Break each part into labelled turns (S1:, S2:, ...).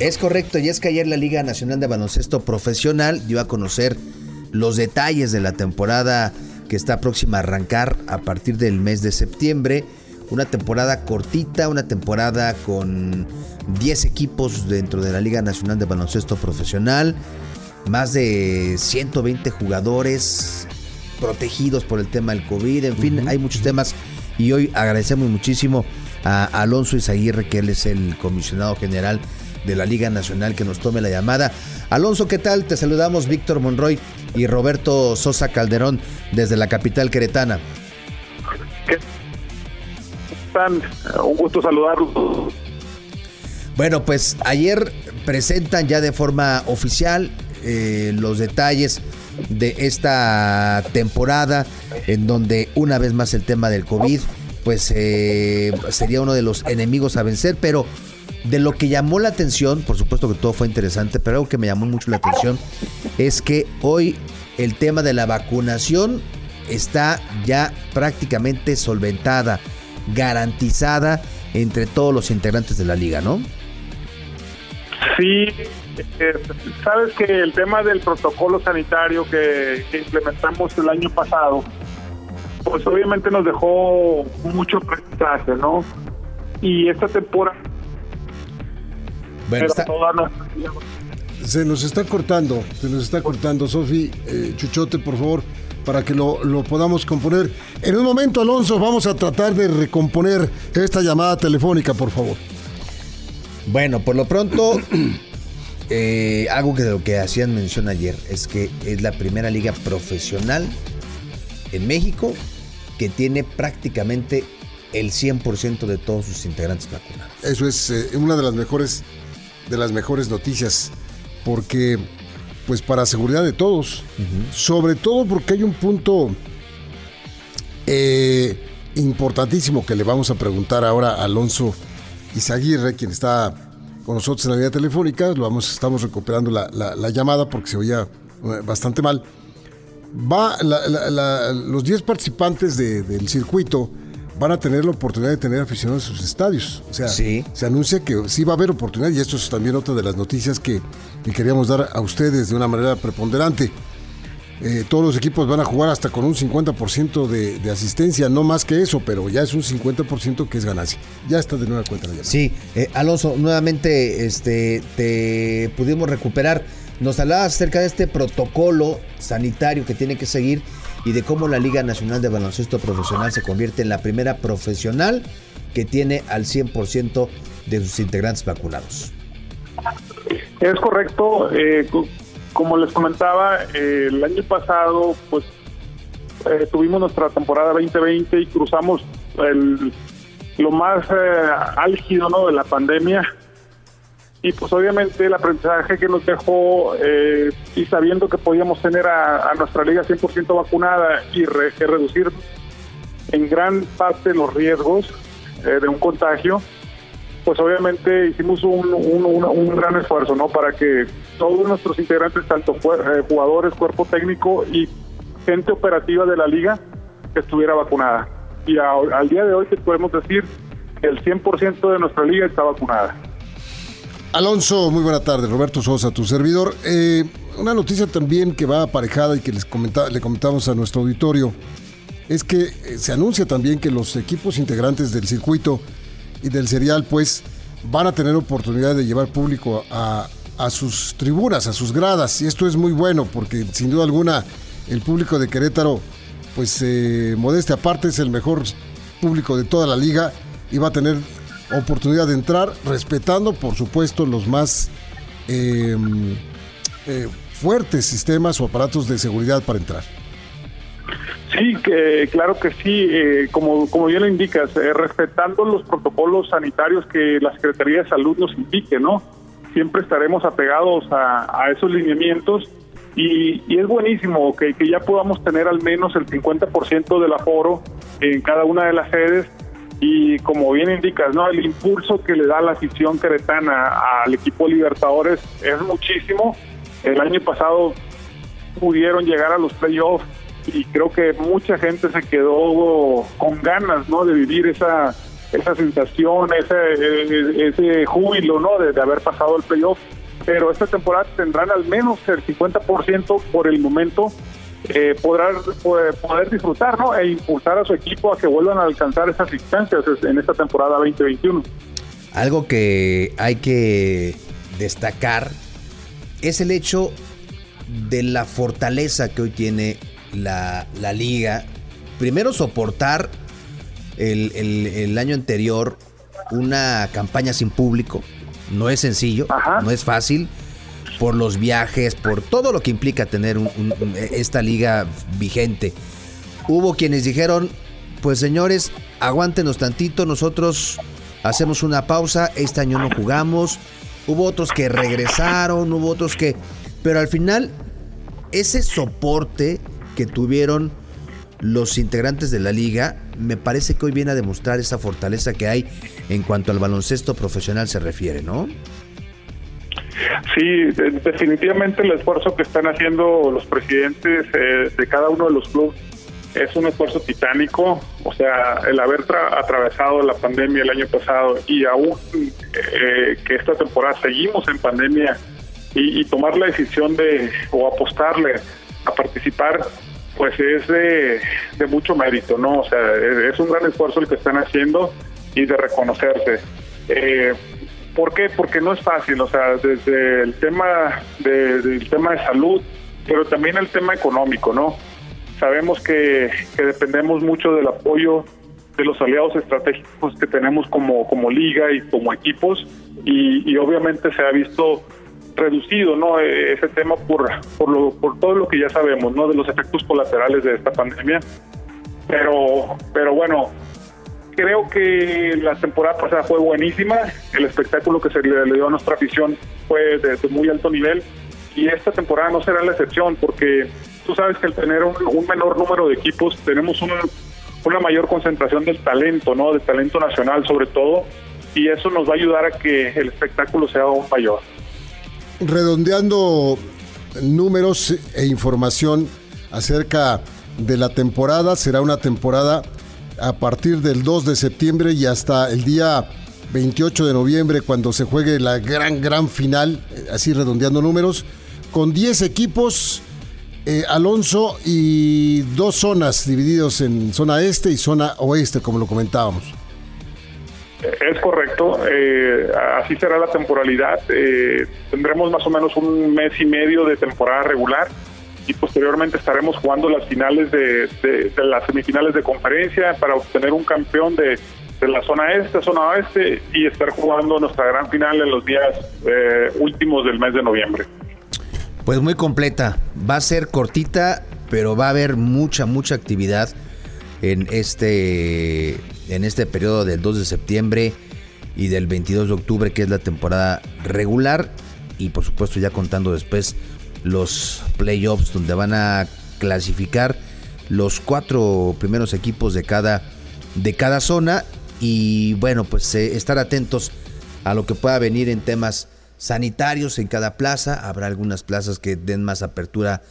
S1: Es correcto, y es que ayer la Liga Nacional de Baloncesto Profesional dio a conocer los detalles de la temporada que está próxima a arrancar a partir del mes de septiembre. Una temporada cortita, una temporada con 10 equipos dentro de la Liga Nacional de Baloncesto Profesional, más de 120 jugadores protegidos por el tema del COVID, en fin, hay muchos temas y hoy agradecemos muchísimo a Alonso Izaguirre, que él es el comisionado general de la Liga Nacional, que nos tome la llamada. Alonso, ¿qué tal? Te saludamos Víctor Monroy y Roberto Sosa Calderón desde la capital queretana.
S2: ¿Qué están? Un gusto saludarlos.
S1: Bueno, pues ayer presentan ya de forma oficial eh, los detalles de esta temporada en donde una vez más el tema del COVID pues eh, sería uno de los enemigos a vencer, pero de lo que llamó la atención, por supuesto que todo fue interesante, pero algo que me llamó mucho la atención es que hoy el tema de la vacunación está ya prácticamente solventada, garantizada entre todos los integrantes de la liga, ¿no?
S2: Sí, eh, sabes que el tema del protocolo sanitario que, implementamos el año pasado, pues obviamente nos dejó mucho aprendizaje, ¿no? Y esta temporada...
S3: Bueno, Se nos está cortando, se nos está cortando. Sofi, eh, Chuchote, por favor, para que lo, lo, podamos componer. En un momento, Alonso, vamos a tratar de recomponer esta llamada telefónica, por favor.
S1: Bueno, por lo pronto, eh, algo que de lo que hacían mención ayer es que es la primera liga profesional en México que tiene prácticamente el 100% de todos sus integrantes vacunados.
S3: Eso es eh, una de las mejores de las mejores noticias porque pues para seguridad de todos, sobre todo porque hay un punto eh, importantísimo que le vamos a preguntar ahora a Alonso Izaguirre, quien está con nosotros en la línea telefónica, lo vamos, estamos recuperando la, llamada porque se oía eh, bastante mal. Va, los 10 participantes del circuito van a tener la oportunidad de tener aficionados en sus estadios. O sea, se anuncia que sí va a haber oportunidad y esto es también otra de las noticias que, que queríamos dar a ustedes de una manera preponderante. Eh, todos los equipos van a jugar hasta con un 50% de, asistencia, no más que eso, pero ya es un 50% que es ganancia. Ya está de nueva cuenta la.
S1: Sí, eh, Alonso, nuevamente este, te pudimos recuperar. Nos hablabas acerca de este protocolo sanitario que tiene que seguir y de cómo la Liga Nacional de Baloncesto Profesional se convierte en la primera profesional que tiene al 100% de sus integrantes vacunados.
S2: Es correcto. Eh, como les comentaba, eh, el año pasado, pues eh, tuvimos nuestra temporada 2020 y cruzamos el, lo más eh, álgido ¿no? de la pandemia. Y pues obviamente el aprendizaje que nos dejó y sabiendo que podíamos tener a, nuestra liga 100% vacunada y reducir en gran parte los riesgos de un contagio, pues obviamente hicimos un, un, gran esfuerzo, ¿no? Para que todos nuestros integrantes, tanto eh, jugadores, cuerpo técnico y gente operativa de la liga, estuviera vacunada. Y al día de hoy te podemos decir que el 100% de nuestra liga está vacunada.
S3: Alonso, muy buena tarde. Roberto Sosa, tu servidor. Eh, una noticia también que va aparejada y que les le comentamos a nuestro auditorio es que eh, se anuncia también que los equipos integrantes del circuito y del serial, pues van a tener oportunidad de llevar público a, sus tribunas, a sus gradas. Y esto es muy bueno porque sin duda alguna el público de Querétaro, pues eh, modeste aparte, es el mejor público de toda la liga y va a tener oportunidad de entrar respetando, por supuesto, los más em, eh, fuertes sistemas o aparatos de seguridad para entrar.
S2: Sí, que, claro que sí, eh, como, como bien lo indicas, eh, respetando los protocolos sanitarios que la Secretaría de Salud nos indique, ¿no? siempre estaremos apegados a, esos lineamientos y, es buenísimo que, que, ya podamos tener al menos el 50% del aforo en cada una de las sedes y como bien indicas, ¿no? El impulso que le da la afición queretana al equipo Libertadores es muchísimo. El año pasado pudieron llegar a los playoffs y creo que mucha gente se quedó con ganas, ¿no? De vivir esa esa sensación, ese, ese júbilo, ¿no? De, haber pasado el playoff. Pero esta temporada tendrán al menos el 50% por el momento eh, podrán poder, disfrutar ¿no? e impulsar a su equipo a que vuelvan a alcanzar esas instancias en esta temporada 2021.
S1: Algo que hay que destacar es el hecho de la fortaleza que hoy tiene la, la liga. Primero soportar el, el, año anterior una campaña sin público. No es sencillo, no es fácil por los viajes, por todo lo que implica tener esta liga vigente. Hubo quienes dijeron, pues señores, aguántenos tantito, nosotros hacemos una pausa, este año no jugamos. Hubo otros que regresaron, hubo otros que... Pero al final, ese soporte que tuvieron los integrantes de la liga, me parece que hoy viene a demostrar esa fortaleza que hay en cuanto al baloncesto profesional se refiere, ¿no?
S2: Sí, definitivamente el esfuerzo que están haciendo los presidentes eh, de cada uno de los clubes es un esfuerzo titánico, o sea, el haber atravesado la pandemia el año pasado y aún eh, que esta temporada seguimos en pandemia y, tomar la decisión de o apostarle a participar, pues es de, mucho mérito, ¿no? O sea, es, un gran esfuerzo el que están haciendo y de reconocerse. Eh, ¿Por qué? Porque no es fácil, o sea, desde el tema de, del tema de salud, pero también el tema económico, ¿no? Sabemos que, dependemos mucho del apoyo de los aliados estratégicos que tenemos como, como liga y como equipos y, obviamente se ha visto reducido no e, ese tema por por, lo, por todo lo que ya sabemos no de los efectos colaterales de esta pandemia pero pero bueno creo que la temporada pasada fue buenísima, el espectáculo que se le, dio a nuestra afición fue de, muy alto nivel y esta temporada no será la excepción porque tú sabes que al tener un, menor número de equipos tenemos una, mayor concentración del talento, ¿no? Del talento nacional sobre todo y eso nos va a ayudar a que el espectáculo sea aún mayor.
S3: Redondeando números e información acerca de la temporada, será una temporada a partir del 2 de septiembre y hasta el día 28 de noviembre cuando se juegue la gran, gran final, eh, así redondeando números, con 10 equipos, eh, Alonso, y dos zonas divididos en zona este y zona oeste, como lo comentábamos.
S2: Es correcto, eh, así será la temporalidad. tendremos más o menos un mes y medio de temporada regular y posteriormente estaremos jugando las finales de, las semifinales de conferencia para obtener un campeón de, la zona este, zona oeste y estar jugando nuestra gran final en los días eh, últimos del mes de noviembre.
S1: Pues muy completa, va a ser cortita, pero va a haber mucha, mucha actividad en este, en este periodo del 2 de septiembre y del 22 de octubre, que es la temporada regular, y por supuesto ya contando después los playoffs donde van a clasificar los cuatro primeros equipos de cada, de cada zona y bueno, pues eh, estar atentos a lo que pueda venir en temas sanitarios en cada plaza. Habrá algunas plazas que den más apertura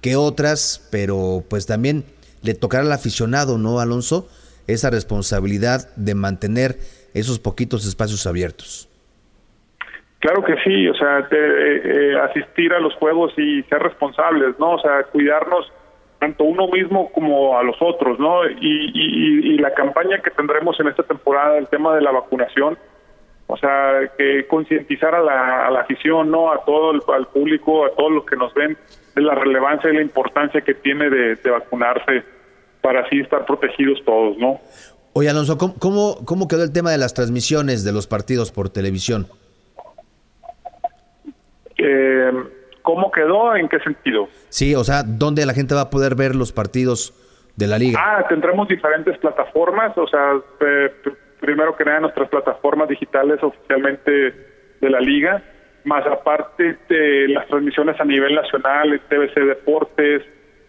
S1: que otras, pero pues también le tocará al aficionado, ¿no, Alonso? Esa responsabilidad de mantener esos poquitos espacios abiertos.
S2: Claro que sí, o sea, eh, eh, asistir a los juegos y ser responsables, ¿no? O sea, cuidarnos tanto uno mismo como a los otros, ¿no? Y, la campaña que tendremos en esta temporada, el tema de la vacunación, o sea, que concientizar a la, afición, ¿no? A todo el público, a todos los que nos ven, de la relevancia y la importancia que tiene de, vacunarse para así estar protegidos todos, ¿no?
S1: Oye, Alonso, ¿cómo, ¿cómo quedó el tema de las transmisiones de los partidos por televisión?
S2: Eh, ¿Cómo quedó? ¿En qué sentido?
S1: Sí, o sea, ¿dónde la gente va a poder ver los partidos de la liga?
S2: Ah, tendremos diferentes plataformas, o sea, primero que nada nuestras plataformas digitales oficialmente de la liga. más aparte de las transmisiones a nivel nacional, TBC Deportes,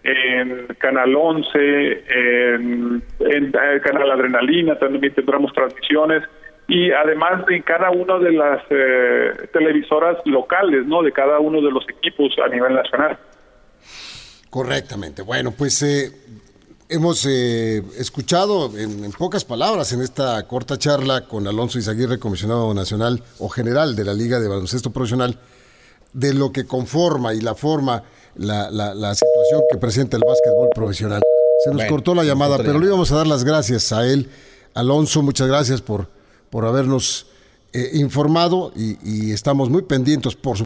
S2: en Canal 11, en, en, Canal Adrenalina, también tendremos transmisiones y además de cada una de las eh, televisoras locales, ¿no? De cada uno de los equipos a nivel nacional.
S3: Correctamente. Bueno, pues eh, hemos eh, escuchado en, en, pocas palabras en esta corta charla con Alonso Izaguirre, comisionado nacional o general de la Liga de Baloncesto Profesional, de lo que conforma y la forma la, la, la situación que presenta el básquetbol profesional. Se nos
S1: Bueno,
S3: cortó la llamada, pero le íbamos a dar las gracias a él. Alonso, muchas gracias por, por habernos eh, informado y, y estamos muy pendientes por su